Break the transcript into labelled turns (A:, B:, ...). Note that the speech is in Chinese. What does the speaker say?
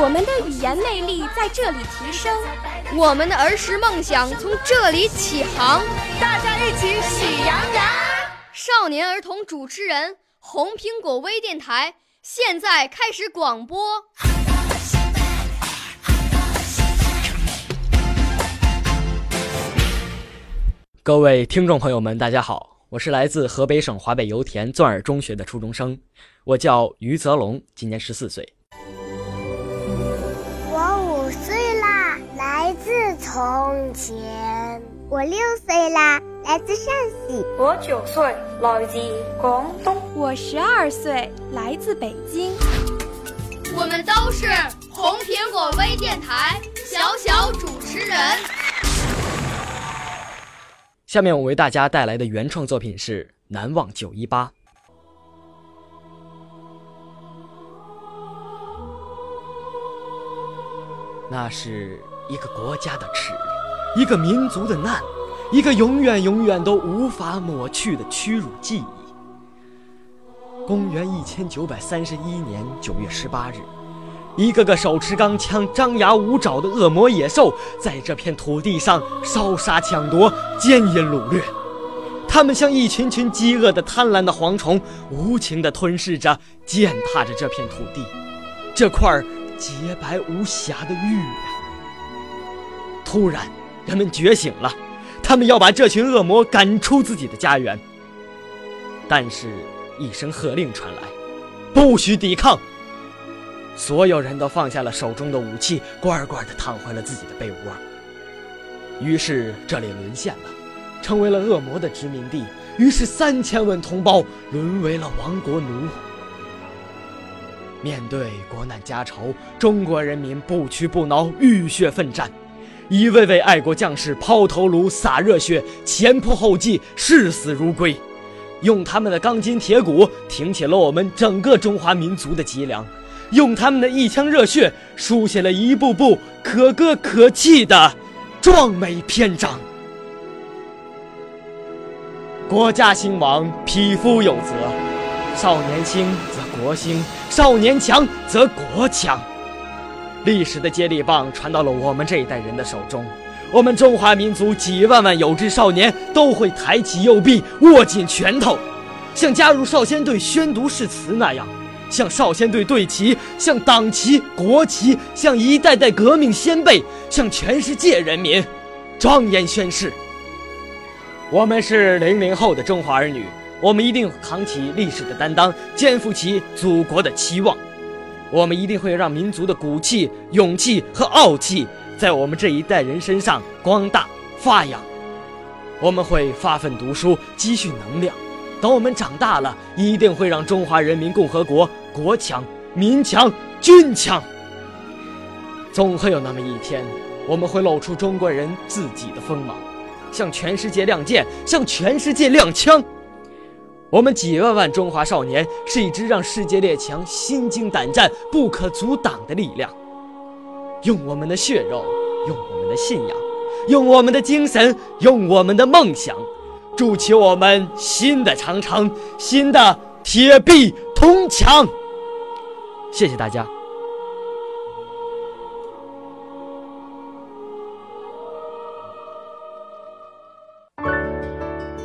A: 我们的语言魅力在这里提升，
B: 我们的儿时梦想从这里起航。
C: 大家一起喜羊羊。
B: 少年儿童主持人，红苹果微电台。现在开始广播。
D: 各位听众朋友们，大家好，我是来自河北省华北油田钻耳中学的初中生，我叫于泽龙，今年十四岁。
E: 自从前。
F: 我六岁啦，来自陕西。
G: 我九岁，来自广东。
A: 我十二岁，来自北京。
B: 我们都是红苹果微电台小小主持人。
D: 下面我为大家带来的原创作品是《难忘九一八》。那是一个国家的耻。一个民族的难，一个永远永远都无法抹去的屈辱记忆。公元一千九百三十一年九月十八日，一个个手持钢枪、张牙舞爪的恶魔野兽，在这片土地上烧杀抢夺、奸淫掳掠。他们像一群群饥饿的、贪婪的蝗虫，无情地吞噬着、践踏着这片土地，这块洁白无瑕的玉啊！突然。人们觉醒了，他们要把这群恶魔赶出自己的家园。但是，一声喝令传来：“不许抵抗！”所有人都放下了手中的武器，乖乖地躺回了自己的被窝。于是，这里沦陷了，成为了恶魔的殖民地。于是，三千万同胞沦为了亡国奴。面对国难家仇，中国人民不屈不挠，浴血奋战。一位位爱国将士抛头颅、洒热血、前仆后继、视死如归，用他们的钢筋铁骨挺起了我们整个中华民族的脊梁，用他们的一腔热血书写了一部部可歌可泣的壮美篇章。国家兴亡，匹夫有责；少年兴则国兴，少年强则国强。历史的接力棒传到了我们这一代人的手中，我们中华民族几万万有志少年都会抬起右臂，握紧拳头，像加入少先队宣读誓词那样，向少先队队旗，向党旗国旗，向一代代革命先辈，向全世界人民，庄严宣誓：我们是零零后的中华儿女，我们一定扛起历史的担当，肩负起祖国的期望。我们一定会让民族的骨气、勇气和傲气在我们这一代人身上光大发扬。我们会发奋读书，积蓄能量。等我们长大了，一定会让中华人民共和国国强、民强、军强。总会有那么一天，我们会露出中国人自己的锋芒，向全世界亮剑，向全世界亮枪。我们几万万中华少年是一支让世界列强心惊胆战、不可阻挡的力量。用我们的血肉，用我们的信仰，用我们的精神，用我们的梦想，筑起我们新的长城、新的铁壁铜墙。谢谢大家。